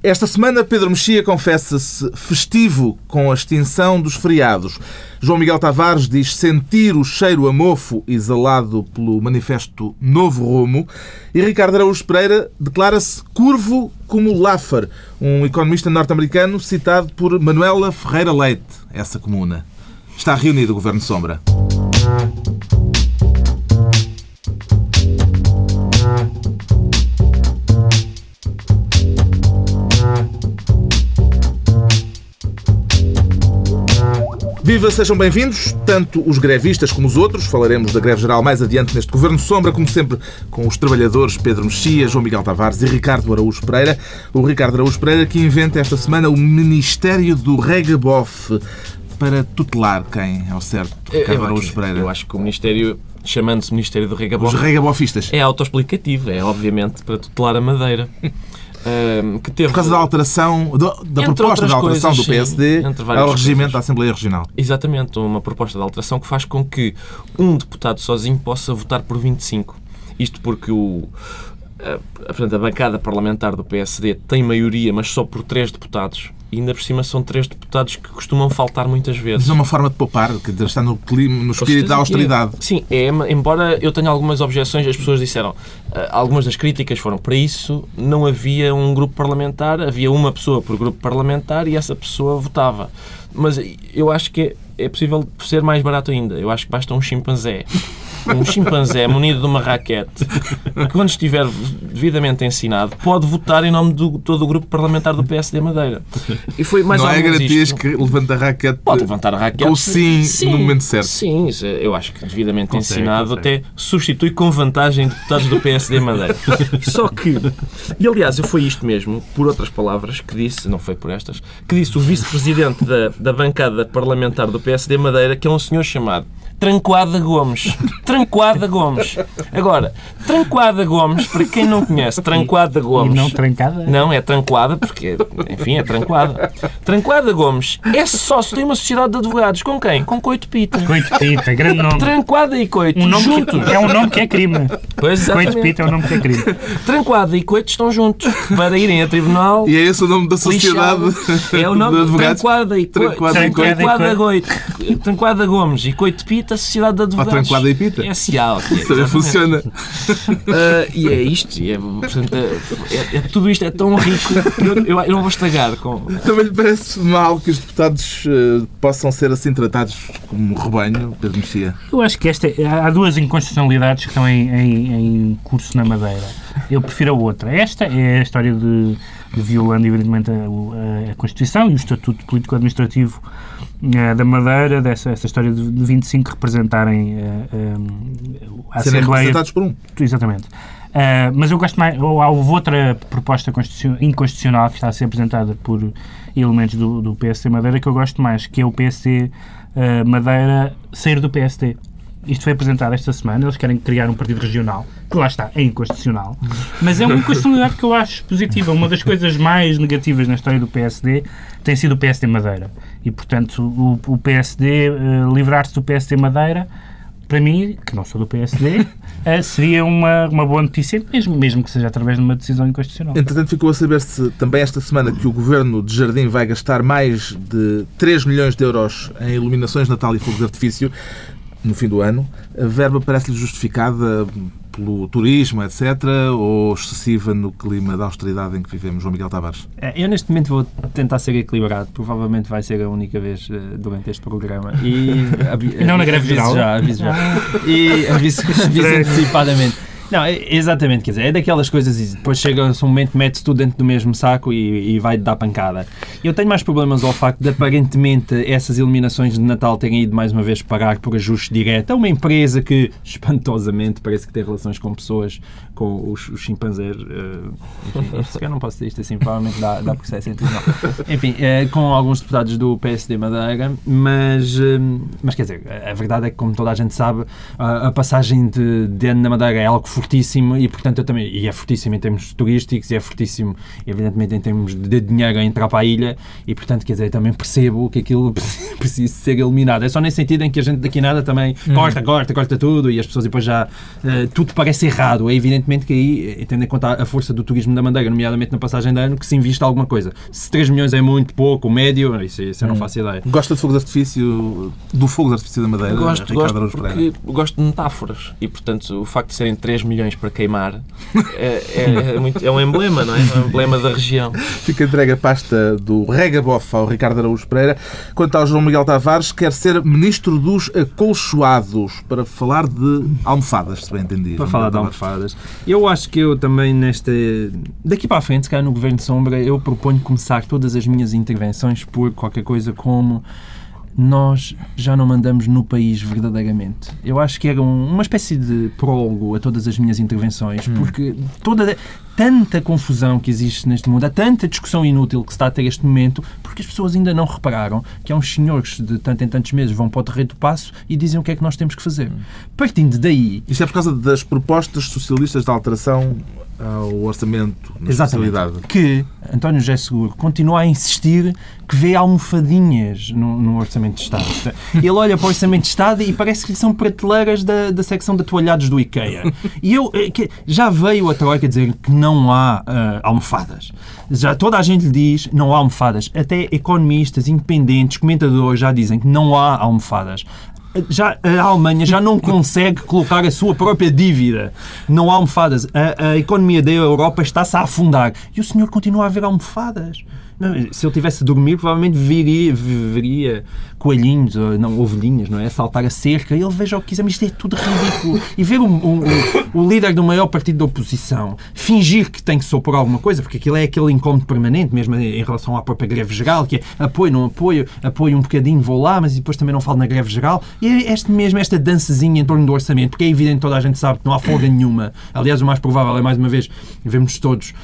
Esta semana, Pedro Mexia confessa-se festivo com a extinção dos feriados. João Miguel Tavares diz sentir o cheiro a mofo exalado pelo manifesto Novo Rumo. E Ricardo Araújo Pereira declara-se curvo como Laffer, um economista norte-americano citado por Manuela Ferreira Leite, essa comuna. Está reunido o Governo Sombra. Viva, sejam bem-vindos, tanto os grevistas como os outros. Falaremos da greve geral mais adiante neste Governo Sombra, como sempre, com os trabalhadores Pedro Mexia, João Miguel Tavares e Ricardo Araújo Pereira. O Ricardo Araújo Pereira que inventa esta semana o Ministério do Regabof para tutelar quem, ao certo, Ricardo eu, Araújo Pereira? Eu acho que o Ministério, chamando-se Ministério do Regabof... Os regabofistas. É autoexplicativo, é obviamente para tutelar a Madeira. Um, que teve... Por causa da alteração, da proposta de alteração coisas, do PSD sim, ao regimento da Assembleia Regional. Exatamente, uma proposta de alteração que faz com que um deputado sozinho possa votar por 25. Isto porque o, a, portanto, a bancada parlamentar do PSD tem maioria, mas só por três deputados. E ainda por cima são três deputados que costumam faltar muitas vezes. Mas é uma forma de poupar, que está no, clima, no espírito da austeridade. Sim, é, embora eu tenha algumas objeções, as pessoas disseram, eh, algumas das críticas foram para isso, não havia um grupo parlamentar, havia uma pessoa por grupo parlamentar e essa pessoa votava. Mas eu acho que é, é possível ser mais barato ainda. Eu acho que basta um chimpanzé um chimpanzé munido de uma raquete, que quando estiver devidamente ensinado, pode votar em nome de todo o grupo parlamentar do PSD Madeira. E foi mais Não é garantias que levanta a raquete pode levantar a raquete com sim, sim no momento certo. Sim, eu acho que devidamente consegue, ensinado consegue. até substitui com vantagem deputados do PSD Madeira. Só que, e aliás, foi isto mesmo, por outras palavras, que disse, não foi por estas, que disse o vice-presidente da, da bancada parlamentar do PSD Madeira, que é um senhor chamado Trancoada Gomes. Trancoada Gomes. Agora, Trancoada Gomes, para quem não conhece, Trancoada Gomes. E não trancada? Não, é trancoada, porque, enfim, é trancoada. Trancoada Gomes é sócio de uma sociedade de advogados. Com quem? Com Coito Pita. Coito Pita, grande nome. Trancoada e Coito. Um nome juntos. Que, é um nome que é crime. Pois, exatamente. Coito Pita é um nome que é crime. Trancoada e Coito estão juntos para irem a tribunal. E é esse o nome da sociedade É o nome de advogados. Trancoada e Coito. Trancoada, Coito. Trancoada Gomes e Coito Pita Sociedade de Advogados. Tranquada e Pita. É SA. Okay, Também funciona. Uh, e é isto. E é, portanto, é, é, tudo isto é tão rico que eu, eu, eu, não vou estragar. Com... Também lhe parece mal que os deputados uh, possam ser assim tratados como rebanho, Pedro Mexia? Eu acho que esta, há duas inconstitucionalidades que estão em, em, em curso na Madeira. Eu prefiro a outra. Esta é a história de, de violando, evidentemente, a, a, Constituição e o Estatuto Político-Administrativo uh, da Madeira, dessa essa história de, de 25 representarem uh, um, a Serem Assembleia. representados por um. Exatamente. Uh, mas eu gosto mais. Houve outra proposta inconstitucional que está a ser apresentada por elementos do, do PSD Madeira que eu gosto mais, que é o PSD uh, Madeira sair do PSD. Isto foi apresentado esta semana. Eles querem criar um partido regional, que lá está, é inconstitucional. Mas é uma inconstitucionalidade que eu acho positiva. Uma das coisas mais negativas na história do PSD tem sido o PSD Madeira. E, portanto, o, o PSD, uh, eh, livrar-se do PSD Madeira, para mim, que não sou do PSD, uh, eh, seria uma, uma boa notícia, mesmo, mesmo que seja através de uma decisão inconstitucional. Entretanto, ficou a saber-se também esta semana que o governo de Jardim vai gastar mais de 3 milhões de euros em iluminações Natal e fogos de artifício no fim do ano. A verba parece-lhe justificada pelo turismo, etc., ou excessiva no clima da austeridade em que vivemos, João Miguel Tavares? É, eu, neste momento, vou tentar ser equilibrado. Provavelmente vai ser a única vez uh, durante este programa. E, não na greve geral? Já, aviso já. E aviso, aviso antecipadamente. Não, é, exatamente, quer dizer, é daquelas coisas e depois chega-se um momento, mete-se tudo dentro do mesmo saco e, e vai dar pancada. Eu tenho mais problemas ao facto de aparentemente essas eliminações de Natal terem ido mais uma vez pagar por ajuste direto a uma empresa que, espantosamente, parece que tem relações com pessoas com os, os chimpanzés. Uh, enfim, se calhar não posso dizer isto assim, provavelmente dá, dá processo entre não. Enfim, uh, com alguns deputados do PSD Madeira, mas, uh, mas quer dizer, a verdade é que, como toda a gente sabe, a, a passagem de, de ano na Madeira é algo fortíssimo e, portanto, eu também, e é fortíssimo em termos turísticos e é fortíssimo, evidentemente, em termos de dinheiro a entrar para a ilha e, portanto, quer dizer, também percebo que aquilo precisa ser eliminado. É só nesse sentido em que a gente daqui nada também corta, corta, corta tudo e as pessoas depois já uh, tudo parece errado. É evidentemente que aí, tendo em conta a força do turismo da Madeira, nomeadamente na passagem de ano, que se invista alguma coisa. Se 3 milhões é muito pouco, médio, isso, isso eu não faço ideia. Gosta de fogo de artifício, do fogo de artifício da Madeira? Gosto, Ricardo gosto, porque gosto de metáforas e, portanto, o facto de serem 3 milhões para queimar é, é, é, muito, é um emblema, não é? É um emblema da região. Fica entregue a pasta do Regabof ao Ricardo Araújo Pereira. Quanto ao João Miguel Tavares, quer ser ministro dos acolchoados para falar de almofadas, se bem entendido. Para falar de almofadas. Eu acho que eu também, nesta. Daqui para a frente, se calhar no Governo de Sombra, eu proponho começar todas as minhas intervenções por qualquer coisa como nós já não mandamos no país verdadeiramente. Eu acho que era um, uma espécie de prólogo a todas as minhas intervenções, hum. porque toda tanta confusão que existe neste mundo, há tanta discussão inútil que se está a ter este momento, porque as pessoas ainda não repararam que há uns senhores de tanto em tantos meses vão para o terreiro do passo e dizem o que é que nós temos que fazer. Hum. Partindo daí... Isto é por causa das propostas socialistas de alteração ao orçamento na Exatamente. Que António José Seguro continua a insistir que vê almofadinhas no, no, Orçamento de Estado. Ele olha para o Orçamento de Estado e parece que são prateleiras da, da secção de toalhados do IKEA. E eu eh, já veio a Troika dizer que não há uh, almofadas. Já toda a gente lhe diz não há almofadas. Até economistas, independentes, comentadores já dizem que não há almofadas já, a Alemanha já não consegue colocar a sua própria dívida. Não há almofadas. A, a economia da Europa está-se a afundar. E o senhor continua a ver almofadas. Se ele tivesse a dormir, provavelmente viria, veria coelhinhos, ou não, ovelhinhas, não é? Saltar a cerca, ele veja o que quiser, mas isto é tudo ridículo. E ver o, o, o, líder do maior partido da oposição fingir que tem que se opor a alguma coisa, porque aquilo é aquele incómodo permanente, mesmo em relação à própria greve geral, que é apoio, não apoio, apoio um bocadinho, vou lá, mas depois também não falo na greve geral. E é este mesmo, esta dancezinha em torno do orçamento, porque é evidente, toda a gente sabe que não há folga nenhuma. Aliás, o mais provável é, mais uma vez, vemos todos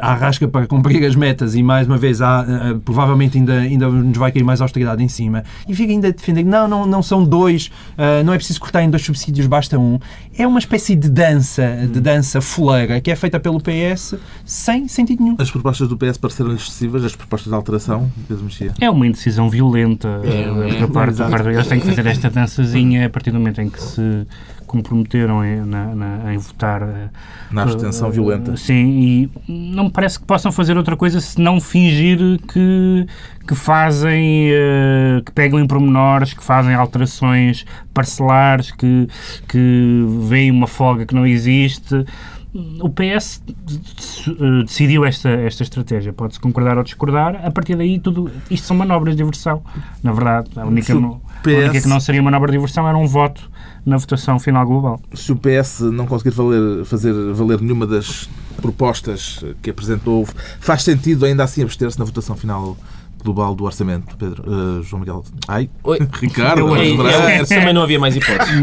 a rasca para cumprir as metas e, mais uma vez, há, uh, provavelmente ainda, ainda nos vai cair mais austeridade em cima, e fica ainda a defender que não, não, não são dois, uh, não é preciso cortar em dois subsídios, basta um. É uma espécie de dança, de dança fuleira, que é feita pelo PS sem sentido nenhum. As propostas do PS pareceram excessivas, as propostas de alteração, Pedro Mexia? É uma indecisão violenta é, é, da parte do partido. Eles têm que fazer esta dançazinha a partir do momento em que se comprometeram em, na, na, em votar. Eh, na abstenção uh, violenta. Sim, e não me parece que possam fazer outra coisa se não fingir que, que fazem, uh, que pegam em pormenores, que fazem alterações parcelares, que, que veem uma folga que não existe o PS decidiu esta, esta estratégia. Pode-se concordar ou discordar. A partir daí, tudo isto são manobras de diversão. Na verdade, a única, PS... a única que não seria manobra de diversão era um voto na votação final global. Se o PS não conseguir valer, fazer valer nenhuma das propostas que apresentou, faz sentido ainda assim abster-se na votação final global do orçamento, Pedro? Uh, João Miguel. Ai, Oi. Ricardo. Eu, eu, eu, também não havia mais hipóteses. uh,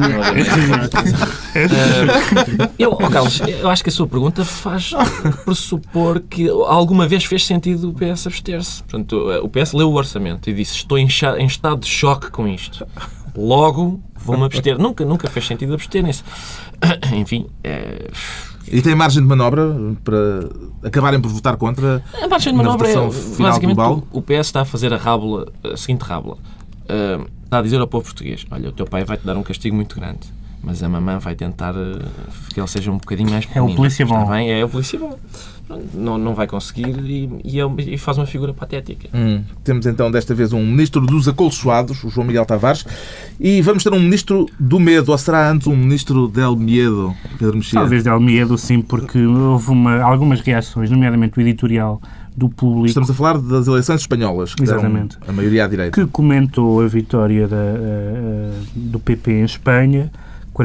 eu, oh, Carlos, eu acho que a sua pergunta faz pressupor que alguma vez fez sentido o PS abster-se. Portanto, o PS leu o orçamento e disse: Estou em, em estado de choque com isto. Logo, vou-me abster. nunca, nunca fez sentido absterem-se. Enfim. É... E tem margem de manobra para acabarem por votar contra a margem de manobra é, basicamente global? o PS está a fazer a rábula, a seguinte rábula. Uh, está a dizer ao povo português: Olha, o teu pai vai-te dar um castigo muito grande, mas a mamãe vai tentar uh, que ele seja um bocadinho mais pequenino. É o polícia bom. Está bem? É o polícia bom não, não vai conseguir e, e, é e faz uma figura patética. Hum. Temos então desta vez um ministro dos acolchoados, o João Miguel Tavares, e vamos ter um ministro do medo, ou será antes um ministro del medo, Pedro Mexia? Talvez del medo, sim, porque houve uma, algumas reações, nomeadamente o editorial do público. Estamos a falar das eleições espanholas, que Exatamente. a maioria à direita. Que comentou a vitória da, uh, do PP em Espanha,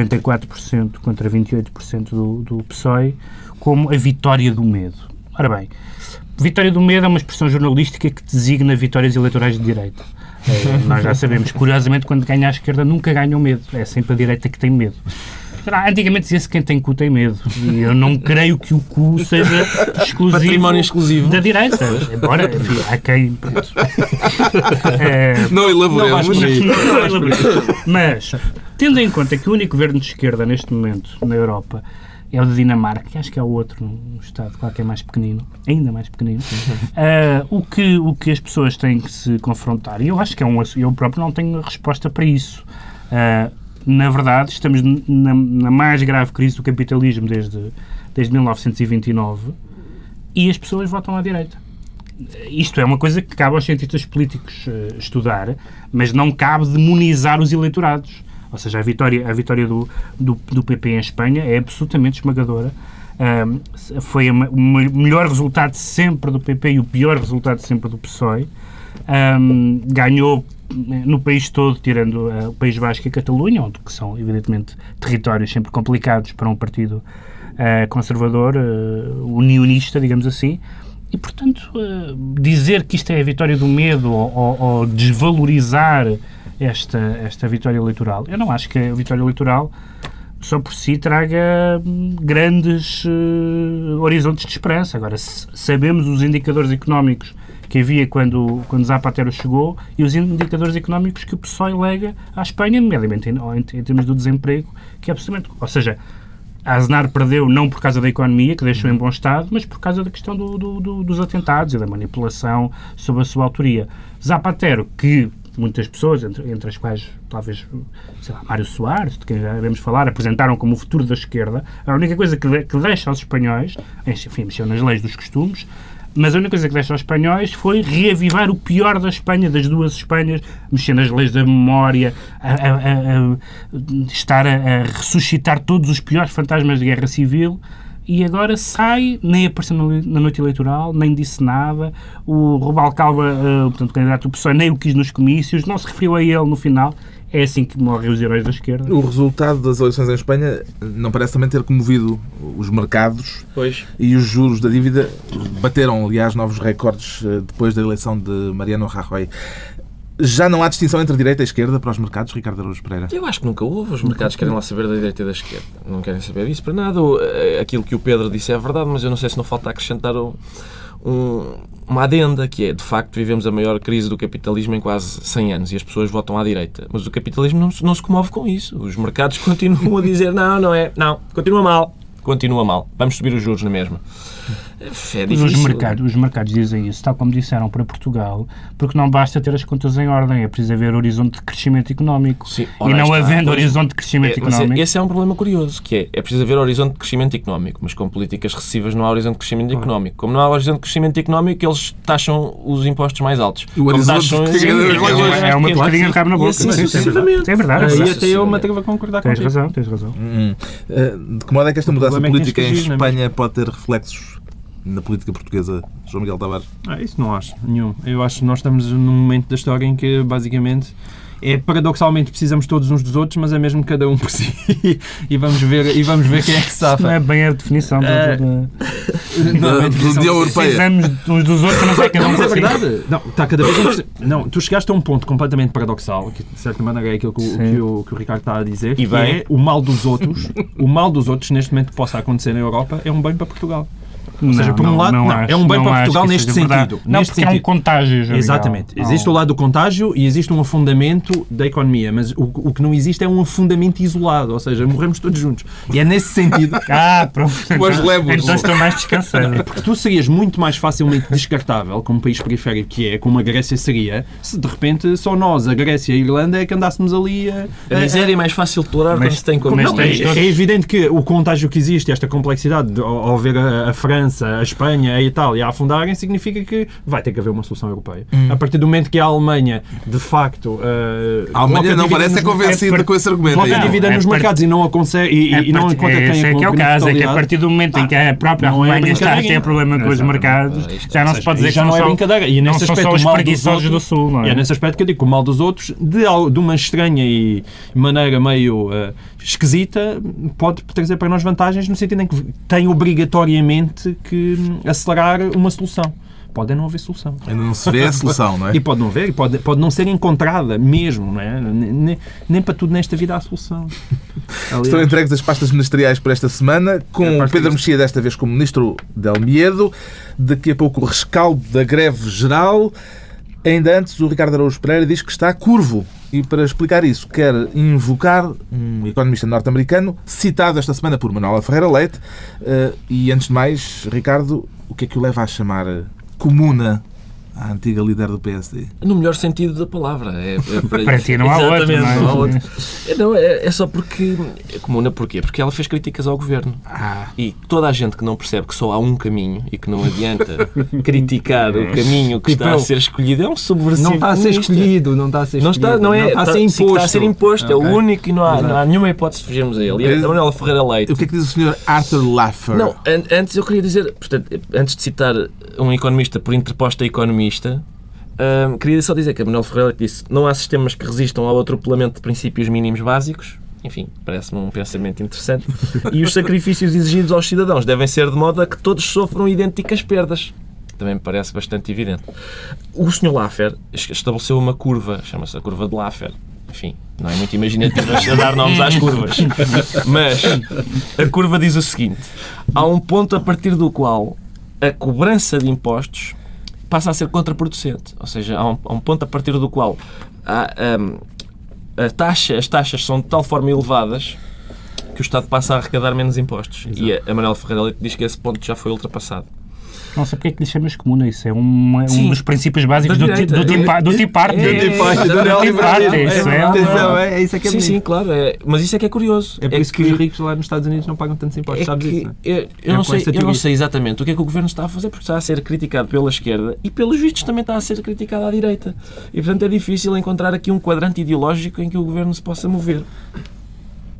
44% contra 28% do, do PSOE, como a vitória do medo. Ora bem, vitória do medo é uma expressão jornalística que designa vitórias eleitorais de direita. É, nós já sabemos, curiosamente, quando ganha a esquerda nunca ganha o medo, é sempre a direita que tem medo. Antigamente dizia-se que quem tem cu tem medo. E eu não creio que o cu seja exclusivo, Património exclusivo da direita. Embora, enfim, há quem. É, não elaboremos. Não, não Mas, tendo em conta que o único governo de esquerda neste momento na Europa é o de Dinamarca, que acho que é o outro, um Estado, claro que é mais pequenino, ainda mais pequenino. Uh, o, que, o que as pessoas têm que se confrontar, e eu acho que é um eu próprio não tenho resposta para isso. Uh, na verdade, estamos na, na, mais grave crise do capitalismo desde, desde 1929 e as pessoas votam à direita. Isto é uma coisa que cabe aos cientistas políticos uh, estudar, mas não cabe demonizar os eleitorados. Ou seja, a vitória, a vitória do, do, do PP em Espanha é absolutamente esmagadora. Foi o melhor resultado sempre do PP e o pior resultado sempre do PSOE. Um, ganhou no país todo, tirando uh, o País Basco e a Catalunha, onde que são, evidentemente, territórios sempre complicados para um partido uh, conservador, uh, unionista, digamos assim. E, portanto, dizer que isto é a vitória do medo ou, ou, desvalorizar esta, esta vitória eleitoral. Eu não acho que a vitória eleitoral só por si traga hum, grandes horizontes de esperança. Agora, sabemos os indicadores económicos que havia quando, quando Zapatero chegou e os indicadores económicos que o PSOE lega à Espanha, nomeadamente em, em, em termos do desemprego, que é absolutamente... Ou seja, Aznar perdeu não por causa da economia, que deixou em bom estado, mas por causa da questão do, do, do, dos atentados e da manipulação sob a sua autoria. Zapatero, que muitas pessoas, entre, entre as quais talvez, sei lá, Mário Soares, de quem já devemos falar, apresentaram como o futuro da esquerda, a única coisa que, de, que deixa aos espanhóis, enfim, mexeu nas leis dos costumes, mas a única coisa que deixa aos espanhóis foi reavivar o pior da Espanha, das duas Espanhas, mexer nas leis da memória, a, a, a estar a, ressuscitar todos os piores fantasmas de guerra civil e agora sai, nem apareceu na noite eleitoral, nem disse nada. O Rubalcaba, uh, portanto, o candidato do PSOE, nem o quis nos comícios, não se referiu a ele no final. É assim que morrem os heróis da esquerda. O resultado das eleições em Espanha não parece também ter comovido os mercados pois. e os juros da dívida bateram, aliás, novos recordes eh, depois da eleição de Mariano Rajoy. Já não há distinção entre direita e esquerda para os mercados, Ricardo Araújo Pereira? Eu acho que nunca houve. Os mercados querem lá saber da direita e da esquerda. Não querem saber disso para nada. Eh, aquilo que o Pedro disse é verdade, mas eu não sei se não falta acrescentar um, uma adenda, que é, de facto, vivemos a maior crise do capitalismo em quase 100 anos e as pessoas votam à direita. Mas o capitalismo não, não se comove com isso. Os mercados continuam a dizer não, não é, não, continua mal, continua mal. Vamos subir os juros na mesma. É difícil. Os mercados, os mercados dizem isso, tal como disseram para Portugal, porque não basta ter as contas em ordem, é preciso haver horizonte de crescimento económico. Sim, e não está, havendo pois, horizonte de crescimento é, económico. Esse é um problema curioso, que é, é preciso haver horizonte de crescimento económico, mas com políticas recessivas não há horizonte de crescimento ah. económico. Como não há horizonte de crescimento económico, eles taxam os impostos mais altos. O horizonte taxam, sim, é, é, uma pescadinha que cabe na boca. Assim, é, é verdade. Aí até eu me atrevo a concordar tens contigo. razão, tens razão. Hum. hum. De que modo é que esta mudança política em Espanha pode ter reflexos na política portuguesa, João Miguel Tavares? Ah, isso não acho, nenhum. Eu acho que nós estamos num momento da história em que, basicamente, é paradoxalmente precisamos todos uns dos outros, mas é mesmo cada um por si. e vamos ver, e vamos ver quem é que safa. Não é bem a definição do, uh, do, da, é União Europeia. Precisamos uns dos outros, mas é cada um. Mas é verdade. Não, está cada vez Não, tu chegaste a um ponto completamente paradoxal, que de certa maneira é aquilo que, o, que o, que o Ricardo está a dizer, e que bem. é o mal dos outros. o mal dos outros, neste momento, que possa acontecer na Europa, é um bem para Portugal. Ou seja, por um lado, não, não, é um bem para Portugal neste sentido. Não, neste porque sentido. é um contágio. Exatamente. Existe o lado do contágio e existe um afundamento da economia, mas o, o que não existe é um afundamento isolado, ou seja, morremos todos juntos. E é nesse sentido. ah, pronto. Mas levo então estou mais descansado. Porque tu serias muito mais facilmente descartável como país periférico que é, como a Grécia seria, se de repente só nós, a Grécia e a Irlanda, é que andássemos ali a. A miséria é mais fácil de tolerar mas, quando se tem como. Não, é, é, evidente que o contágio que existe, esta complexidade, ao, ao ver a, a França França, a Espanha, a Itália a afundarem, significa que vai ter que haver uma solução europeia. Hum. A partir do momento que a Alemanha, de facto. Uh, a Alemanha não parece ser convencida é, com esse argumento. Coloca a dívida nos mercados e não a consegue. E, é, e não encontra quem é, que é o caso, é que a partir do momento em que a própria Alemanha está a ter problema com os mercados, já não se pode dizer que não é brincadeira. E nesse aspecto, os preguiçosos do Sul. Não é? E é nesse aspecto que eu digo que o mal dos outros, de, de uma estranha e maneira meio uh, esquisita, pode trazer para nós vantagens no sentido em que tem obrigatoriamente que acelerar uma solução. Pode não haver solução. Ainda não se vê a solução, não é? E pode não haver, pode, pode não ser encontrada mesmo, não é? Nem, nem para tudo nesta vida há solução. Aliás, Estão entregues as pastas ministeriais por esta semana, com é Pedro Mexia desta vez como Ministro del Miedo. Daqui a pouco o rescaldo da greve geral. Ainda antes, o Ricardo Araújo Pereira diz que está curvo e, para explicar isso, quer invocar um economista norte-americano citado esta semana por Manuela Ferreira Leite. Eh, E, antes de mais, Ricardo, o que é que o leva a chamar comuna à antiga líder do PSD? No melhor sentido da palavra. É, é Para ti não há outro, não é? não há outro. É, não, é, é só porque. É comuna porquê? Porque ela fez críticas ao governo. Ah, E toda a gente que não percebe que só há um caminho e que não adianta criticar o caminho que Tipo está a eu. ser escolhido é um subversivo. Não está a ser escolhido, não está a ser Não escolhido. está, não é, está a ser imposto. Está a ser imposto, é Ok. o único e não há, não há nenhuma hipótese de fugirmos a ele. E a Manuela Ferreira Leite. o que é que diz o Sr. Arthur Laffer? Não, an- antes eu queria dizer, portanto, antes de citar um economista por interposta hum, queria só dizer que a Manuel Ferreira disse não há sistemas que resistam ao atropelamento de princípios mínimos básicos. Enfim, parece-me um pensamento interessante. E os sacrifícios exigidos aos cidadãos devem ser de modo a que todos sofram idênticas perdas. Também me parece bastante evidente. O Sr. Laffer es- estabeleceu uma curva, chama-se a curva de Laffer. Enfim, não é muito imaginativo dar nomes às curvas. Mas a curva diz o seguinte: há um ponto a partir do qual a cobrança de impostos passa a ser contraproducente. Ou seja, há um, há um ponto a partir do qual há, hum, a taxa, as taxas são de tal forma elevadas que o Estado passa a arrecadar menos impostos. E a, a Manuel Ferreira Leite diz que esse ponto já foi ultrapassado. Não sei porque é que lhe chamas comuna. Isso é um, é um dos princípios básicos do, do, tipo, do arte. É, Do arte, é, do é, Isso é, é é, é isso é que é sim, sim, claro. mas isso é que é curioso. É por isso que, os ricos lá nos Estados Unidos não pagam tantos impostos, É sabes que isso? eu, não sei, eu não sei exatamente o que é que o governo está a fazer, porque está a ser criticado pela esquerda e, pelos vistos, também está a ser criticado à direita. E, portanto, é difícil encontrar aqui um quadrante ideológico em que o governo se possa mover.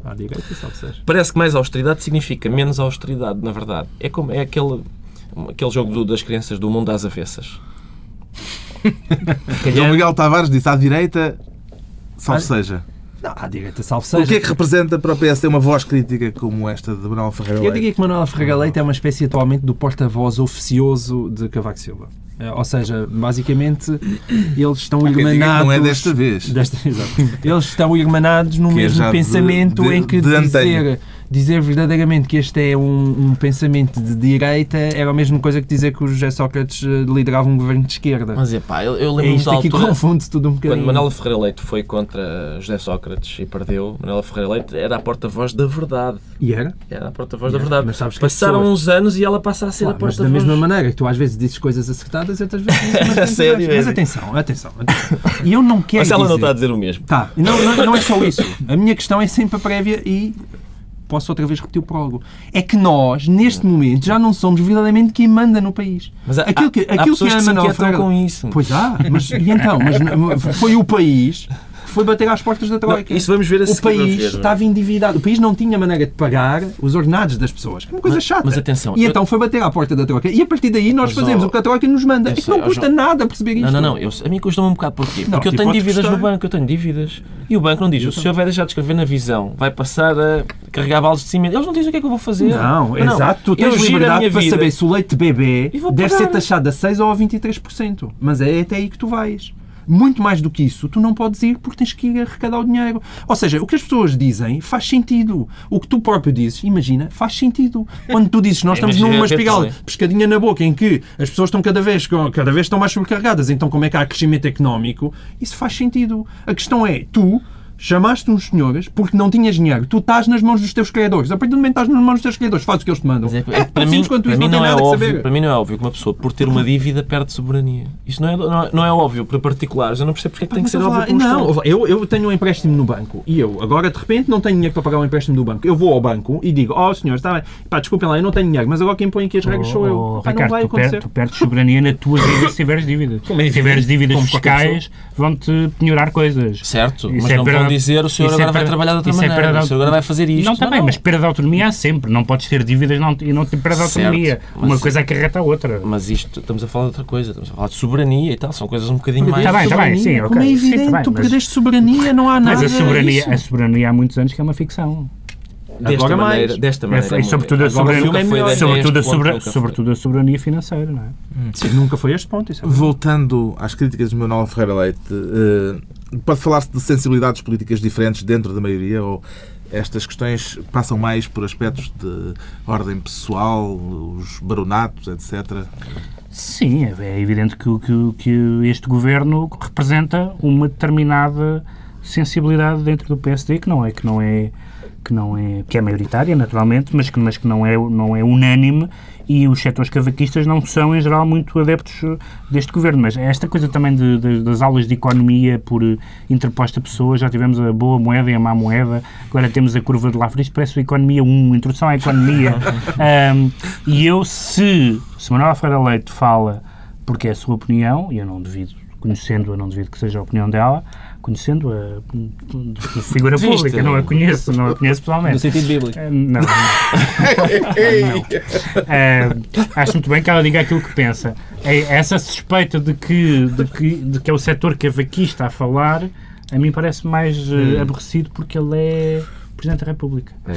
À direita, salve seja. Parece que mais austeridade significa menos austeridade, na verdade. É, como, é aquele, aquele jogo do- das crianças do mundo às avessas. João Miguel Tavares disse à direita, salve seja. Não, à direita, salve seja. O que é que representa para o PSD uma voz crítica como esta de Manuel Ferreira Eu Leite? diria que Manuel Ferreira Leite é uma espécie atualmente do porta-voz oficioso de Cavaco Silva. Eh, Ou seja, basicamente, eles estão irmanados... não é desta vez. Desta-. Eles estão irmanados no Que é mesmo de- pensamento de- em que de dizer, dizer verdadeiramente que este é um, um pensamento de direita era a mesma coisa que dizer que o José Sócrates eh, liderava um governo de esquerda. Mas é pá, eu, eu é lembro-me isto da aqui altura. confunde-se tudo um bocadinho. Quando Manuela Ferreira Leite foi contra José Sócrates e perdeu, Manuela Ferreira Leite era a porta-voz da verdade. E era? Era a porta-voz da verdade. mas sabes que as Passaram pessoas- uns anos e ela passa a ser Claro, a mas da porta-voz. mesma maneira que tu às vezes dizes coisas acertadas e outras vezes Sério. Mas atenção, atenção, atenção. E eu não quero Mas ela não dizer... está a dizer o mesmo. Tá, não, não, não é só isso. A minha questão é sempre a prévia e posso outra vez repetir o prólogo. É que nós, neste momento, já não somos verdadeiramente quem manda no país. Mas há, aquilo que, há, há aquilo pessoas que que a se inquietam com isso. Pois há, mas e então? Mas foi o país foi bater às portas da Troika. Não, isso vamos ver a o país ver. estava endividado. O país não tinha maneira de pagar os ordenados das pessoas. É uma coisa Mas- chata. mas atenção, E eu- então foi bater à porta da Troika. E a partir daí nós Mas, fazemos ó, o que a Troika nos manda. É sei, não ó, custa João- nada perceber isto. Não, não, não. Eu, a mim custa-me um bocado porquê? Não, Porque eu tenho dívidas custar. no banco, eu tenho dívidas. E o banco não diz, o senhor vai deixar de escrever na visão, vai passar a carregar baldes de cimento. Eles não dizem o que é que eu vou fazer. Não, exato. Tu tens liberdade para saber se o leite de bebê deve ser taxado a 6 ou a 23%. Mas é até aí que tu vais. Muito mais do que isso, tu não podes ir porque tens que ir arrecadar o dinheiro. Ou seja, o que as pessoas dizem faz sentido. O que tu próprio dizes, imagina, faz sentido. Quando tu dizes nós estamos Imagina numa também. pescadinha na boca em que as pessoas estão cada vez, cada vez estão mais sobrecarregadas, então como é que há crescimento económico? Isso faz sentido. A questão é, tu chamaste uns senhores porque não tinhas dinheiro. Tu estás nas mãos dos teus criadores. A partir do momento que estás nas mãos dos teus criadores, faz o que eles te mandam. É, É é para mim, simples quanto para isso, mim não não é óbvio, para mim não é óbvio que uma pessoa por ter uma dívida perde soberania. Isso não é, não é, não é óbvio para particulares. Eu não percebo porque é que tem que ser óbvio para um Não, Estado. eu, eu tenho um empréstimo no banco e eu agora de repente não tenho dinheiro para pagar o empréstimo do banco. Eu vou ao banco e digo, oh senhor, está bem, pá, desculpem lá, eu não tenho dinheiro, mas agora quem põe aqui as regras sou eu. Oh, Pá, não Ricardo, vai tu, per- acontecer. tu perdes soberania na tua dívida se tiveres dívidas. Como é se tiveres dívidas como fiscais, vão-te penhorar coisas. Certo, Isso mas é não vão dizer o senhor é agora vai trabalhar de outra é maneira. perda o senhor agora vai fazer isto. Não, também, mas perda de autonomia há sempre. Não podes ter dívidas não, e não ter perda de autonomia. mas- Uma coisa acarreta a outra. Mas isto, estamos a falar de outra coisa. Estamos a falar de soberania e tal. São coisas um bocadinho mais... Tá bem, tá bem, sim. Como é Sim, evidente, tá bem, tu mas- perdeste soberania, não há nada. Mas a soberania, a soberania há muitos anos que é uma ficção. Desta Agora mais. maneira, desta É, maneira. e muito- sobretudo a soberania, desta- sobretudo, a sobre- sobretudo a soberania financeira, não é? Sim, nunca foi este ponto. Isso é. Voltando às críticas de Manuel Ferreira Leite, eh, pode falar-se de sensibilidades políticas diferentes dentro da maioria ou estas questões passam mais por aspectos de ordem pessoal, os baronatos, etc. Sim, é, é evidente que, que, que este governo representa uma determinada sensibilidade dentro do PSD que não é que não é que não é que é maioritária naturalmente, mas que mas que não é não é unânime e os setores cavaquistas não são em geral muito adeptos eh, deste governo. Mas esta coisa também de- de- das aulas de economia por eh, interposta pessoa, já tivemos a boa moeda e a má moeda, agora temos a curva de Lafris, parece a economia 1, introdução à economia. Ahm, e eu, se, se Manuela Ferreira Leite fala porque é a sua opinião, e eu não devido, conhecendo-a, não devido que seja a opinião dela, conhecendo-a de de figura pública, não a não é? conheço, não a conheço No pessoalmente. sentido bíblico. Eh, Não, não. Eh, acho muito bem que ela diga aquilo que pensa. É essa suspeita de que, de que, de que é o setor cavaquista a falar, a mim parece mais eh, aborrecido porque ele é Presidente da República. É, é.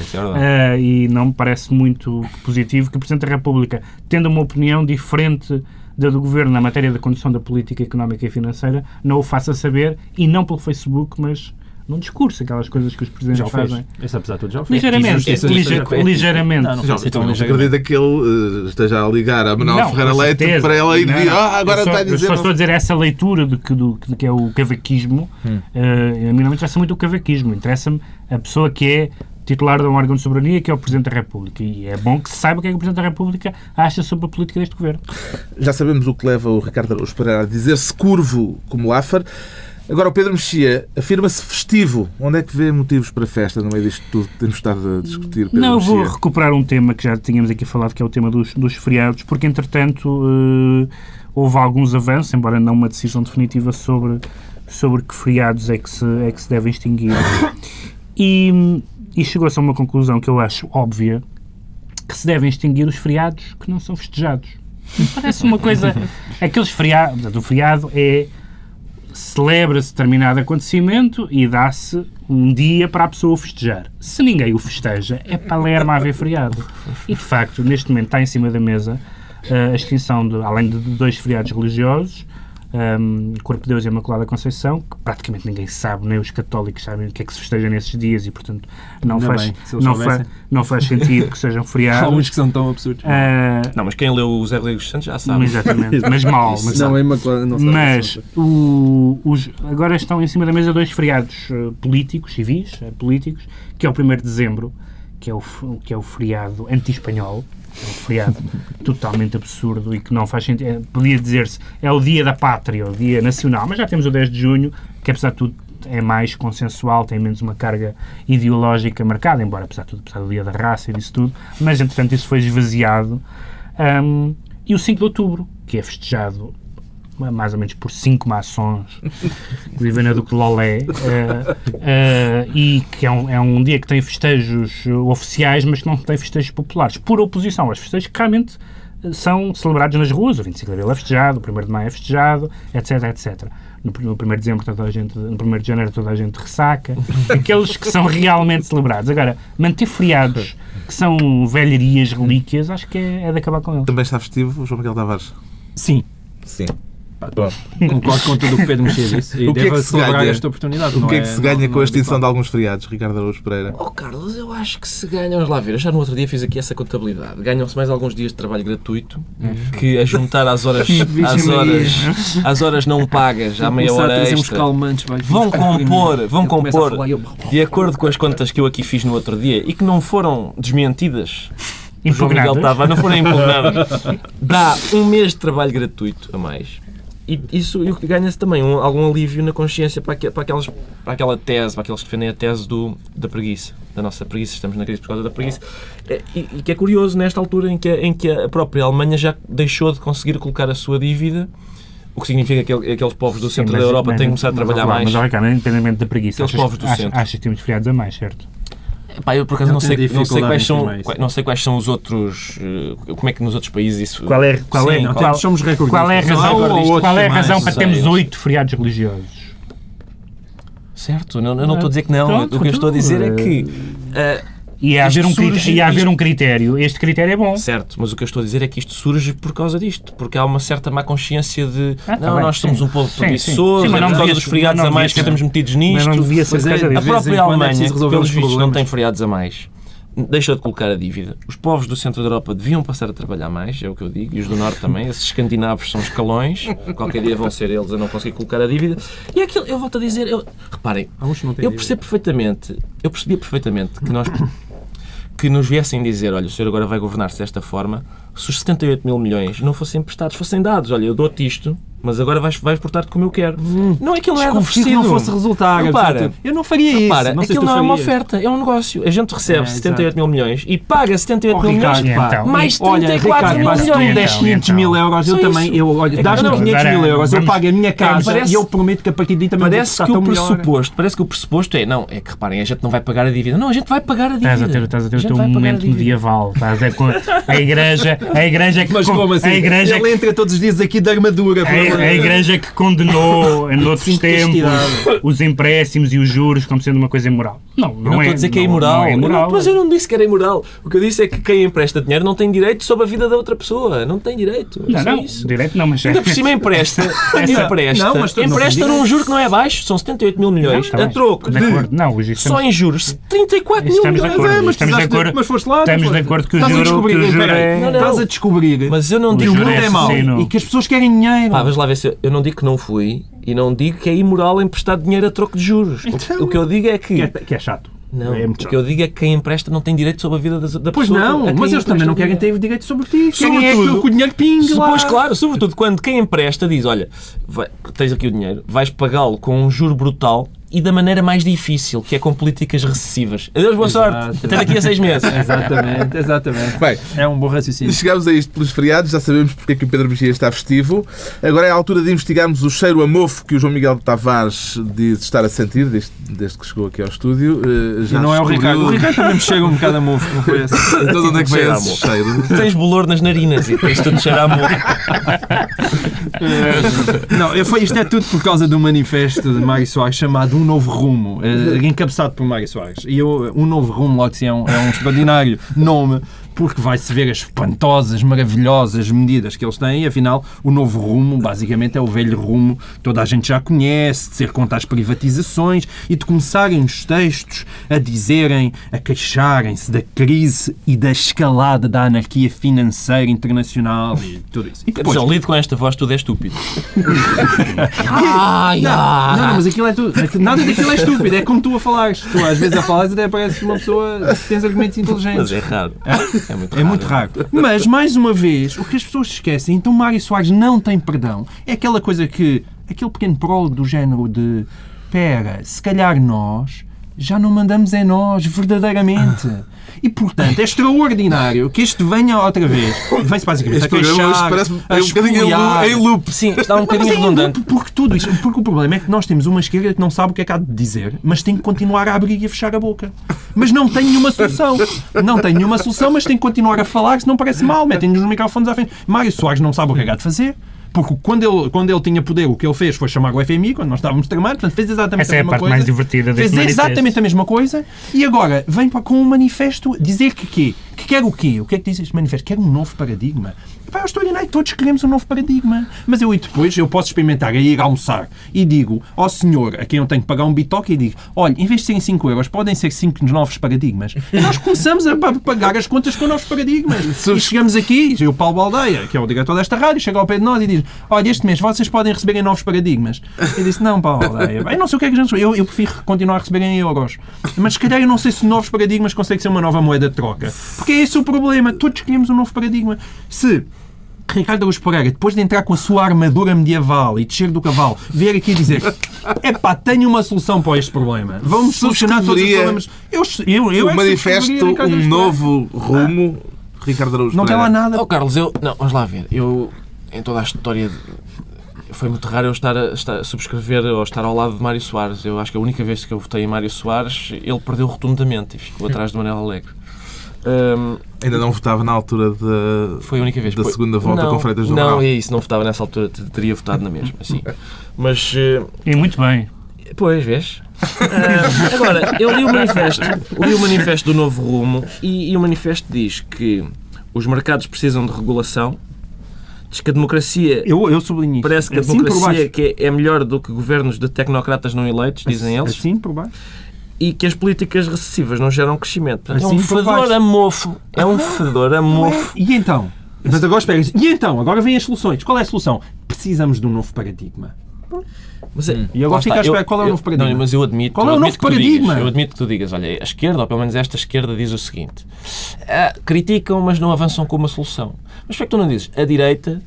Ah, e não me parece muito positivo que o Presidente da República, tendo uma opinião diferente do Governo na matéria da condução da política económica e financeira, não o faça saber, e não pelo Facebook, mas num discurso, aquelas coisas que os Presidentes Já fazem. Esse, apesar de tudo, já o fez. Ligeiramente, Isso- ligeiramente. Não, não Já, foi assim tão não acredita que ele eh, esteja a ligar a Manuel Não, Ferreira Leite para ela e dizer ah, agora está a eu dizer. só estou a dizer essa leitura de que, do, de que é o cavaquismo. eh, a mim não me interessa muito o cavaquismo. Interessa-me a pessoa que é titular de um órgão de soberania, que é o Presidente da República. E é bom que se saiba o que é que o Presidente da República acha sobre a política deste governo. Já sabemos o que leva o Ricardo Araújo Pereira a dizer-se curvo como Lafar. Agora, o Pedro Mexia afirma-se festivo. Onde é que vê motivos para festa no meio disto tudo que temos estado a discutir, Pedro Não, vou recuperar um tema que já tínhamos aqui falado, que é o tema dos, dos feriados, porque entretanto eh, houve alguns avanços, embora não uma decisão definitiva sobre, sobre que feriados é que se, é que se devem extinguir. E, e chegou-se a uma conclusão que eu acho óbvia, que se devem extinguir os feriados que não são festejados. Parece uma coisa... Aqueles feriados... O feriado é... Celebra-se determinado acontecimento e dá-se um dia para a pessoa festejar. Se ninguém o festeja, é palerma haver feriado. E, de facto, neste momento está em cima da mesa eh, a extinção, de, além de dois feriados religiosos, um, Corpo de Deus e Imaculada Conceição, que praticamente ninguém sabe, nem os católicos sabem o que é que se festeja nesses dias e, portanto, não, faz, bem, não, fa não faz sentido que sejam Há feriados. uns que são tão absurdos. Ah, Não, mas quem leu o Zé Rodrigues Santos já sabe. exatamente, mas mal. Mas, não, é Imaculada, não sabe. mas o- os, agora estão em cima da mesa dois feriados eh, políticos, civis, eh, políticos, que é o 1 de dezembro, que é o, que é o feriado anti-espanhol, um feriado totalmente absurdo e que não faz sentido. É, podia dizer-se, é o dia da pátria, o dia nacional, mas já temos o 10 de junho, que apesar de tudo é mais consensual, tem menos uma carga ideológica marcada, embora apesar de tudo, apesar do dia da raça e disso tudo, mas entretanto isso foi esvaziado. Ahm, e o 5 de outubro, que é festejado mais ou menos por cinco maçons, inclusive na Duque de Lolé, eh, eh, e que é um, é um dia que tem festejos eh, oficiais, mas que não tem festejos populares, por oposição aos festejos que realmente são celebrados nas ruas. O 25 de Abril é festejado, o 1 de Maio é festejado, etc, etc. No, no 1 de Dezembro, toda a gente, no 1 de Janeiro, toda a gente ressaca. Aqueles que são realmente celebrados. Agora, manter feriados que são velharias, relíquias, acho que é, é de acabar com eles. Também está festivo, João Miguel Tavares? Sim, Sim. Concordo com tudo o que Pedro Mexia disse. E O que é que se ganha? esta oportunidade. O não que é que se ganha não- com a é extinção de alguns feriados, Ricardo Araújo Pereira? Oh, Carlos, eu acho que se ganha, vamos lá ver, eu já no outro dia fiz aqui essa contabilidade. Ganham-se mais alguns dias de trabalho gratuito que a juntar às horas, às horas, às horas não pagas, à meia hora extra. calmantes, vai- Vão compor, vão compor, de acordo com as contas que eu aqui fiz no outro dia e que não foram desmentidas. por João Miguel. Tavares, não foram impugnadas. Dá um mês de trabalho gratuito a mais. E isso e ganha-se também um- algum alívio na consciência para, para, aquelas, para aquela tese, para aqueles que defendem a tese do, da preguiça, da nossa preguiça, estamos na crise por causa da preguiça. É, E, e que é curioso nesta altura em que, a- em que a própria Alemanha já deixou de conseguir colocar a sua dívida, o que significa que aquele- aqueles povos do Sim, centro mas- da Europa mas- têm começado a mas, trabalhar ó, mais. Mas, Ricardo, independentemente da preguiça, Aqueles achas, povos do achas, centro. achas que temos feriados a mais, certo? Pá, eu por acaso Eu não sei, não sei quais são, não sei quais são os outros, eh, como é que nos outros países isso... Qual é, qual é, Sim, Não, qual, temos- somos qual é a Não, razão, ou qual é a razão não para termos oito feriados religiosos? Certo, não, eu não estou a dizer que não. Pronto, o que eu estou a dizer é que... eh, E a haver, um, e a haver isto- um critério. Este critério é bom. Certo, mas o que eu estou a dizer é que isto surge por causa disto, porque há uma certa má consciência de Ah, tá não, bem, nós somos um povo preguiçoso, mas é não por causa devia dos feriados a mais que estamos metidos Mas nisto. não devia ser é. A em própria é Alemanha, resolver pelos os vistos, não tem feriados a mais. deixou de colocar a dívida. Os povos do centro da Europa deviam passar a trabalhar mais, é o que eu digo, e os do norte também. Esses escandinavos são escalões, qualquer dia vão ser eles a não conseguir colocar a dívida. E é aquilo, eu volto a dizer, eu- reparem, Há eu dívida. percebo perfeitamente, eu percebia perfeitamente que nós que nos viessem dizer, olha, o senhor agora vai governar-se desta forma, se os 78 mil milhões não fossem emprestados, fossem dados, olha, eu dou-te isto, mas agora vais, vais portar-te como eu quero. Não é que ele é que oferecido. não fosse resultar. Repara, de- Eu não faria isso. Repara, não sei se aquilo não é uma oferta, é um negócio. A gente recebe É, 78 mil milhões e paga 78 Oh, mil Ricardo, milhões então, mais olha, 34 Ricardo, mil pá, se tu me milhões. des Então, 500 mil então. euros, eu Só também, eu, olha, É dás-me que não, 500 mil euros, eu pago a minha casa parece- e eu prometo que a partir daí também vou Parece estar que o pressuposto, parece que o pressuposto é, não, é que reparem, a gente não vai pagar a dívida. Não, a gente vai pagar a dívida. Estás a ter, estás a ter o gente teu vai pagar a momento medieval. Estás a, a igreja, a igreja que Mas como assim? a igreja Ele que, entra todos os dias aqui de armadura. A, a igreja que condenou em outros tempos os empréstimos e os juros como sendo uma coisa imoral. Não, não, não é. estou a dizer que é imoral. Não é Eu não- imoral. mas eu não disse que era imoral. O que eu disse é que quem empresta dinheiro não tem direito sobre a vida da outra pessoa. Não tem direito. É Não, só não, isso. direito não, mas Ainda por cima empresta, empresta, Não, mas empresta num juro que não é baixo, são 78 mil milhões, Está a troco De de, acordo. Não, hoje só estamos, em juros, 34 mil Estamos de milhões. acordo. É, mas Estamos de acordo. Mas foste lá. Estamos de acordo que o Estás a juro- descobrir, que o é- Não, não. Estás a descobrir Mas eu não que digo o juro mundo é é mau e que as pessoas querem dinheiro. Lá ver se eu, eu não digo que não fui e não digo que é imoral emprestar dinheiro a troco de juros. O- O, que eu digo é que. Que é, que é chato. Não, é muito o que eu digo é que quem empresta não tem direito sobre a vida das- da Pois pessoa. não, a quem mas eles também não querem ter direito sobre ti. Querem é que, Sobretudo- que o dinheiro pingue lá. Pois claro, sobretudo quando quem empresta diz: Olha, vai- tens aqui o dinheiro, vais pagá-lo com um juro brutal e da maneira mais difícil, que é com políticas recessivas. Adeus, boa Exato. sorte. Até daqui a seis meses. Exatamente, exatamente. Bem, É um bom raciocínio. Chegámos a isto pelos feriados, já sabemos porque é que o Pedro Mexia está festivo. Agora é a altura de investigarmos o cheiro a mofo que o João Miguel Tavares diz estar a sentir desde, desde que chegou aqui ao estúdio. Eh, E já não é o Ricardo. O Ricardo também me chega um bocado a mofo, não foi esse? Então de onde é que vem Cheira a esse mofo. cheiro? Tens bolor nas narinas e isso tudo cheira a morro. Não, eu- foi, isto é tudo por causa do manifesto de Mário Soares chamado Um Novo Rumo, eh, encabeçado por Mário Soares. E eu, Um Novo Rumo, logo é é um extraordinário nome, porque vai-se ver as espantosas, maravilhosas medidas que eles têm, e afinal, o novo rumo, basicamente, é o velho rumo que toda a gente já conhece, de ser contra as privatizações e de começarem os textos a dizerem, a queixarem-se da crise e da escalada da anarquia financeira internacional e tudo isso. E depois, João, lido com esta voz, tudo é estúpido. ai, Não, ai. não, mas aquilo é tudo. aquilo- Nada daquilo é estúpido, é como tu a falares. Tu às vezes a falares até parece uma pessoa que tens argumentos Mas inteligentes. é raro. É muito É raro. muito raro. Mas, mais uma vez, o que as pessoas se esquecem, então Mário Soares não tem perdão. É aquela coisa que. aquele pequeno prólogo do género de. Pera, se calhar nós já não mandamos é nós, verdadeiramente. E, portanto, é extraordinário que este venha outra vez. Vem-se basicamente Este a queixar, parece a é um bocadinho em loop. Sim, está um Mas bocadinho é redundante. Porque tudo isto, porque o problema é que nós temos uma esquerda que não sabe o que é que há de dizer, mas tem que continuar a abrir e a fechar a boca. Mas não tem nenhuma solução. Não tem nenhuma solução, mas tem que continuar a falar, senão parece mal. Metem-nos os microfones à frente. Mário Soares não sabe o que é que há de fazer. Porque quando ele, quando ele tinha poder, o que ele fez foi chamar o FMI, quando nós estávamos tramados, portanto fez exatamente Essa a é a mesma parte coisa. mais divertida Fez manifesto. exatamente a mesma coisa e agora vem para, com um manifesto dizer que quê? Que quer o quê? O que é que diz este manifesto? Quer um novo paradigma. Pá, eu estou a todos queremos um novo paradigma. Mas eu e depois eu posso experimentar a ir almoçar e digo ao senhor a quem eu tenho que pagar um bitoque e digo, olha, em vez de serem 5 euros, podem ser 5 novos paradigmas. E nós começamos a pa- pagar as contas com novos paradigmas. E chegamos aqui, e o Paulo Baldeia, que é o diretor desta rádio, chega ao pé de nós e diz, olha, este mês vocês podem receber em novos paradigmas. Eu disse, não, Paulo Baldeia, eu não sei o que é que a gente... Eu, eu prefiro continuar a receber em euros. Mas se calhar eu não sei se novos paradigmas consegue ser uma nova moeda de troca. Porque é esse o problema. Todos queremos um novo paradigma. Se Ricardo Araújo Pereira, depois de entrar com a sua armadura medieval e descer do cavalo, vier aqui dizer epá, tenho uma solução para este problema. Vamos solucionar todos os problemas. Eu, eu, eu o é que manifesto Ricardo Um Novo Rumo, Ricardo Araújo Pereira. Não tem lá nada. Oh, Carlos, eu. Não, vamos lá ver. Eu, em toda a história. de- Foi muito raro eu estar a, estar a subscrever ou estar ao lado de Mário Soares. Eu acho que a única vez que eu votei em Mário Soares, ele perdeu rotundamente e ficou atrás de Manuel Alegre. Hum, Ainda não votava na altura da, foi a única vez. da Foi- segunda volta não, com Freitas do Não, é isso. Não votava nessa altura. te- Teria votado na mesma, sim. Mas. eh, E muito bem. Pois, vês? Ah, agora, eu li o manifesto, li o manifesto do Novo Rumo e, e o manifesto diz que os mercados precisam de regulação, diz que a democracia Eu, eu sublinho isso. parece que a Assim democracia que é, é melhor do que governos de tecnocratas não eleitos, dizem eles, Assim por baixo. E que as políticas recessivas não geram crescimento. Assim é um fedor a mofo. É um fedor a mofo. E então? Mas agora espera, e então? Agora vêm as soluções. Qual é a solução? Precisamos de um novo paradigma. Mas, é- E agora fica a esperar qual é o novo paradigma. Não, mas eu admito, Qual é o novo tu digas- paradigma? eu admito que tu digas, olha, a esquerda, ou pelo menos esta esquerda, diz o seguinte: ah, criticam, mas não avançam com uma solução. Mas por que tu não dizes? A direita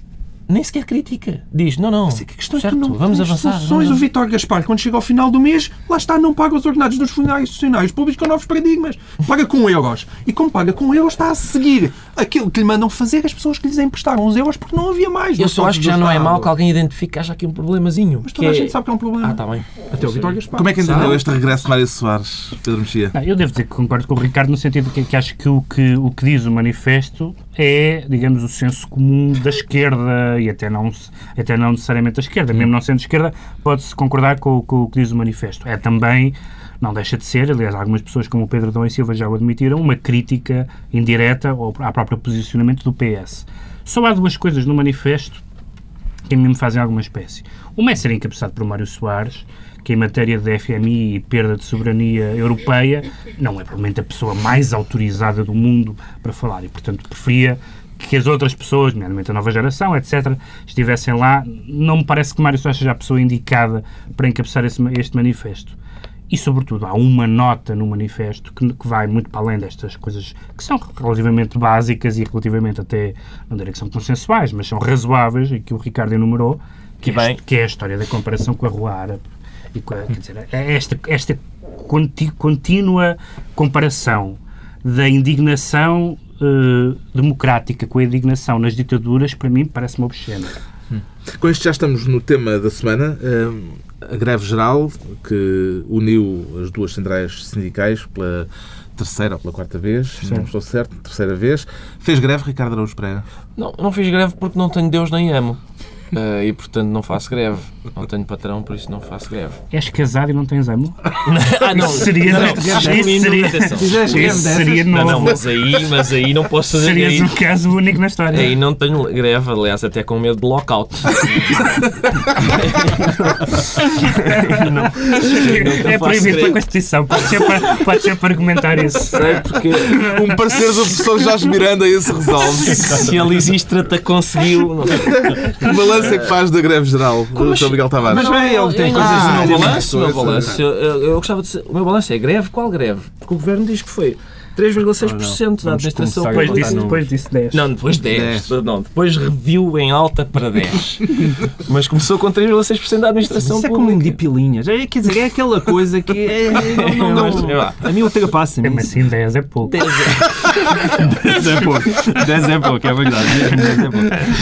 nem sequer critica. Diz, não, não. Mas é que a questão certo, é que não vamos avançar. soluções. vamos O. Vítor Gaspar, quando chega ao final do mês, lá está, não paga os ordenados dos funcionários funcionários públicos com novos paradigmas. Paga com euros. E como paga com euros, está a seguir aquilo que lhe mandam fazer as pessoas que lhes emprestaram os euros porque não havia mais. Eu só acho que já não é mau que alguém identifique que haja aqui um problemazinho. Mas toda a gente sabe que é um problema. Ah, está bem. Até o Vítor Gaspar. Como é que entendeu este regresso de Mário Soares, Pedro Mexia? Não, eu devo dizer que concordo com o Ricardo no sentido que, que acho que o, que o que diz o manifesto é, digamos, o senso comum da esquerda e até não, até não necessariamente da esquerda. Mesmo não sendo esquerda, pode-se concordar com, com o que diz o manifesto. É também, não deixa de ser, aliás, algumas pessoas como o Pedro Dom e Silva já o admitiram, uma crítica indireta ao, ao próprio posicionamento do PS. Só há duas coisas no manifesto que a mim me fazem alguma espécie. Uma é ser encabeçado por Mário Soares, que em matéria de FMI e perda de soberania europeia não é provavelmente a pessoa mais autorizada do mundo para falar e, portanto, preferia que as outras pessoas, nomeadamente a nova geração, etc., estivessem lá. Não me parece que Mário Soares seja a pessoa indicada para encabeçar esse- este manifesto. E, sobretudo, há uma nota no manifesto que, que vai muito para além destas coisas que são relativamente básicas e relativamente até, não direi que são consensuais, mas são razoáveis e que o Ricardo enumerou, que, E é, que é a história da comparação com a Rua Árabe. E com a- quer dizer, é esta, esta contínua comparação da indignação eh, democrática com a indignação nas ditaduras, para mim, parece-me obscena. Com isto já estamos no tema da semana. hum, A greve geral que uniu as duas centrais sindicais pela terceira ou pela quarta vez, não estou certo, terceira vez. Fez greve Ricardo Araújo Pereira. Não, não fiz greve porque não tenho Deus nem amo. Ah, e portanto não faço greve. Não tenho patrão, por isso não faço greve. És casado e não tens amo? ah, não, Isso seria, não, isso seria, isso seria Não, novo. não, mas aí, mas aí não posso fazer Serias aí, um caso único na história. aí não tenho greve, aliás, até com medo de lockout. não, é proibido pela Constituição. Pode ser para, pode ser para argumentar isso. Sei porque Um parecer do professor Jorge Miranda e isso resolve. se a Lisístrata conseguiu. Não, Que balanço é que faz da greve geral, o Sr. Miguel Tavares? Mas bem, ele tem eu- coisas não o meu tem balanço, eu, gostava de o meu balanço é greve, qual greve? Porque o governo diz que foi 3,6% da administração começar Depois disso, depois disso 10. Não, depois 10. Não, depois reviu em alta para 10. Mas começou com 3,6% da administração Isso é como pública. de pilinhas. É, quer dizer, é aquela coisa que é, não, não, Mas, não, é lá. a mim ultrapassa-me. Mesmo isso. assim, 10 é pouco. 10 10 é pouco. 10 é pouco, é verdade. 10 é pouco.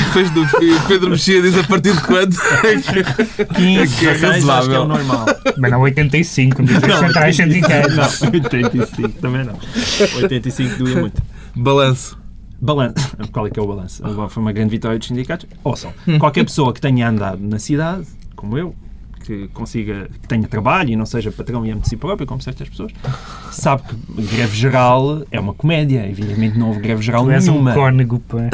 Depois do que Pedro Mexia diz a partir de quando? 15, que é 16, acho que é razoável. o normal. Mas não 85, como dizem os centrais sindicais. Não, 85 também não. 85 doía muito. Balanço. Balanço. Qual é que é o balanço? Foi uma grande vitória dos sindicatos. Ouçam, qualquer pessoa que tenha andado na cidade, como eu, que consiga, que tenha trabalho e não seja patrão e ame de si próprio, como certas pessoas, sabe que greve geral é uma comédia. Evidentemente não houve greve geral Tu és um nenhuma. cónigo, pá.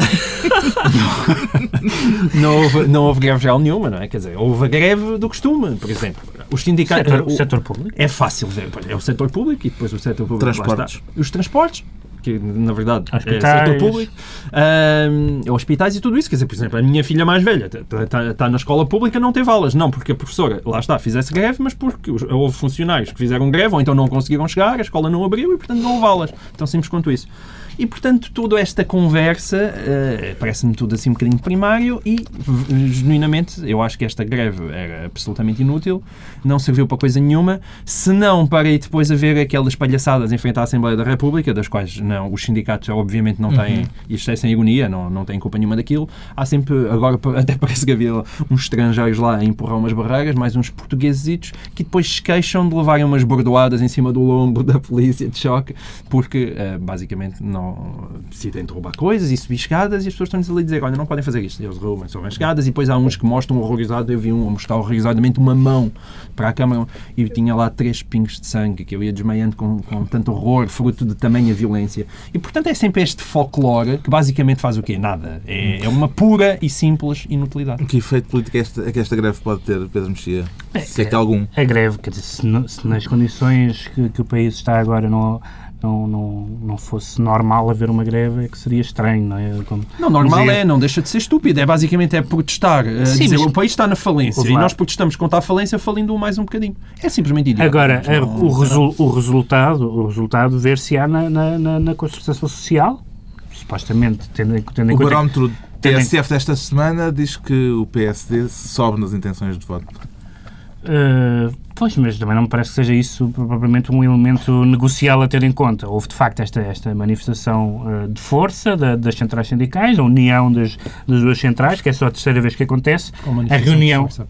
não, houve, não houve greve geral nenhuma, não é? Quer dizer, houve a greve do costume, por exemplo. Os sindicatos. Setor, o- setor público. É fácil ver. É o setor público e depois o setor público. Transportes. Os transportes, que na verdade é Hospitais. setor público, ahm, hospitais e tudo isso. Quer dizer, por exemplo, a minha filha mais velha está na escola pública, não teve aulas. Não porque a professora, lá está, fizesse greve, mas porque os- houve funcionários que fizeram greve ou então não conseguiram chegar, a escola não abriu e, portanto, não houve aulas. Tão simples quanto isso. E, portanto, toda esta conversa eh, parece-me tudo assim um bocadinho primário e, genuinamente, eu acho que esta greve era absolutamente inútil, não serviu para coisa nenhuma, senão para aí depois haver aquelas palhaçadas em frente à Assembleia da República, das quais não, os sindicatos obviamente não têm, e isto é sem ironia, não, não têm culpa nenhuma daquilo. Há sempre, agora até parece que havia uns estrangeiros lá a empurrar umas barreiras, mais uns portugueses que depois se queixam de levarem umas bordoadas em cima do lombo da polícia de choque, porque eh, basicamente não não decidem de roubar coisas e subir escadas e as pessoas estão-lhes ali a dizer, olha, não podem fazer isto. Eles roubam, sobem as escadas e depois há uns que mostram horrorizado, eu vi um a mostrar horrorizadamente uma mão para a câmara e tinha lá três pingos de sangue que eu ia desmaiando com, com tanto horror, fruto de tamanha violência. E portanto é sempre este folclore que basicamente faz o quê? Nada. É, é uma pura e simples inutilidade. Que efeito político é esta, é que esta greve pode ter, Pedro Mexia? Se é que há algum. A greve, quer dizer, se, no- se nas condições que, que o país está agora não, não, não, não fosse normal haver uma greve, é que seria estranho, não é? Como Não, normal dizia- é, não deixa de ser estúpido. É basicamente é protestar, eh, Sim, dizer mas- o país está na falência e lá. nós protestamos contra a falência falindo-o mais um bocadinho. É simplesmente idiota. Agora, não- o, resu- o resultado, o resultado ver-se-á na, na, na, na Constituição Social, supostamente, tendo, em- tendo em O conta... barómetro tendo em- TSF desta semana diz que o PSD sobe nas intenções de voto. Uh, pois, mas também não me parece que seja isso propriamente um elemento negocial a ter em conta. Houve, de facto, esta, esta manifestação uh, de força da- das centrais sindicais, a união das, das duas centrais, que é só a terceira vez que acontece. A reunião... força,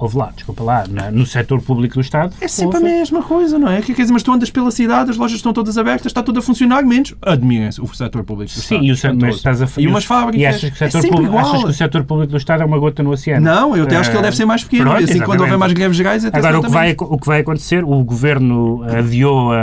Houve lá, desculpa lá, na- no setor público do Estado. É sempre a mesma coisa, não é? Que, quer dizer, mas tu andas pela cidade, as lojas estão todas abertas, está tudo a funcionar, menos admirem-se o setor público do Sim, Estado. e, o, se- Portanto, mas estás a, E umas fábricas. E achas que, o é setor sempre público, igual. achas que o setor público do Estado é uma gota no oceano? Não, eu até acho que ele deve ser mais pequeno. Pronto, assim, quando houver mais greves gerais, até Agora, o que, vai, o que vai acontecer, o Governo adiou a-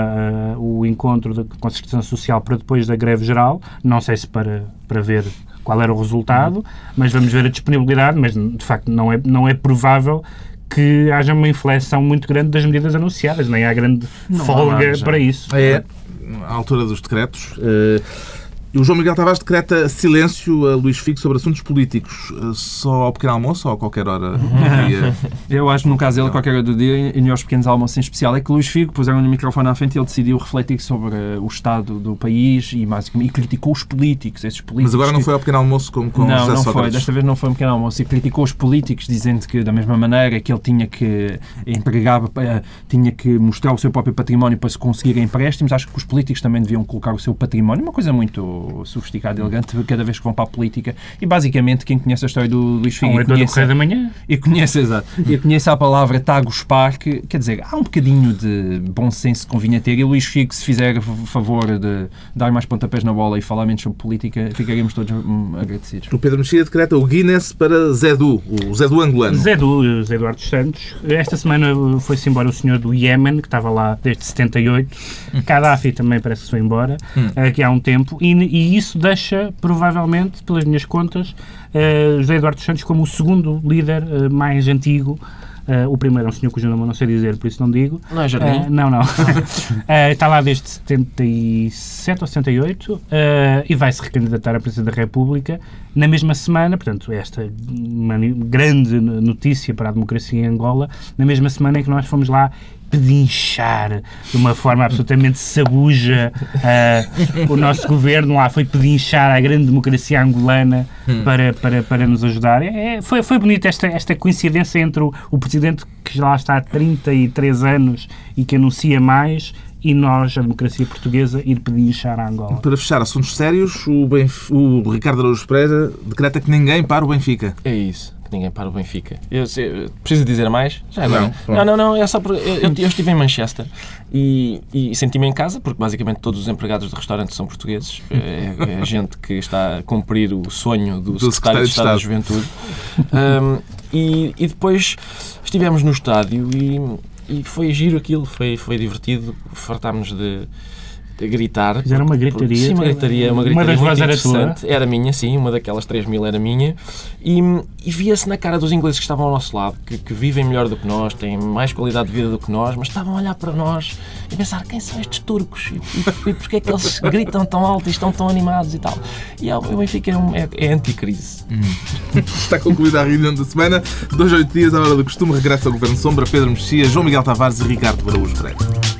a- o encontro da concertação social para depois da greve geral, não sei se para, para ver qual era o resultado, mas vamos ver a disponibilidade, mas de facto não é, não é provável que haja uma inflexão muito grande das medidas anunciadas, nem há grande Não folga para isso. É a altura dos decretos. Eh, o João Miguel Tavares decreta silêncio a Luís Figo sobre assuntos políticos. Eh, Só ao pequeno almoço ou a qualquer hora do dia? Eu acho que no caso dele, qualquer hora do dia, e aos pequenos almoços em especial, é que Luís Figo puseram-lhe o microfone à frente e ele decidiu refletir sobre eh, o estado do país e, basicamente, e criticou os políticos, esses políticos. Mas agora não foi ao pequeno almoço como com não, José não foi. Sócrates. Desta vez não foi um pequeno almoço. E criticou os políticos, dizendo que, da mesma maneira que ele tinha que entregar, eh, tinha que mostrar o seu próprio património para se conseguir empréstimos, acho que os políticos também deviam colocar o seu património. Uma coisa muito sofisticada e elegante, cada vez que vão para a política. E, basicamente, quem conhece a história do Luís Figo Um e do conhece, Correio da Manhã. e conhece, exato, e conhece a palavra tagospar, que quer dizer, há um bocadinho de bom senso que convinha ter. E o Luís Figo, se fizer o favor de dar mais pontapés na bola e falar menos sobre política, ficaríamos todos hum, agradecidos. O Pedro Mexia decreta o Guinness para Zé Du, o Zé Du angolano. Zé, Du, Zé Eduardo Santos. Esta semana foi-se embora o senhor do Iémen, que estava lá desde 78. Gaddafi também parece que foi embora, aqui há um tempo. E, e isso deixa, provavelmente, pelas minhas contas, eh, José Eduardo Santos como o segundo líder eh, mais antigo. Eh, o primeiro é um senhor cujo nome eu não sei dizer, por isso não digo. Não é Jardim? Eh, não, não. Eh, está lá desde 77 ou 78 eh, e vai se recandidatar à presidência da República na mesma semana, portanto, esta mani- grande notícia para a democracia em Angola, na mesma semana em que nós fomos lá pedinchar de uma forma absolutamente sabuja eh, o nosso governo lá foi pedinchar a grande democracia angolana para, para, para nos ajudar. É, foi, foi bonita esta, esta coincidência entre o, o presidente que já lá está há 33 anos e que anuncia mais e nós, a democracia portuguesa, ir pedinchar a Angola. Para fechar assuntos sérios, o, Benf- o Ricardo Araújo Pereira decreta que ninguém para o Benfica. É isso. Que ninguém para o Benfica. Eu, eu, preciso dizer mais? Já agora. Não, Não, não, não. É só porque eu, eu, eu estive em Manchester e, e senti-me em casa, porque basicamente todos os empregados de restaurantes são portugues. É, é gente que está a cumprir o sonho do, secretário de Estado da Juventude. Um, e, e depois estivemos no estádio e, e foi giro aquilo, foi, foi divertido. Fartámos de, de gritar. Fizeram uma gritaria. Sim, uma gritaria, uma Uma gritaria das muito vozes era tua? Era minha, sim, uma daquelas 3 mil era minha. E, e via-se na cara dos ingleses que estavam ao nosso lado, que, que vivem melhor do que nós, têm mais qualidade de vida do que nós, mas estavam a olhar para nós e pensar quem são estes turcos e, e, e porquê é que eles gritam tão alto e estão tão animados e tal. E é, o Benfica é, um, é, é anticrise. Está concluída a reunião da semana. Dois, oito dias, à hora do costume, regressa ao Governo Sombra, Pedro Mexia, João Miguel Tavares e Ricardo Araújo Pereira.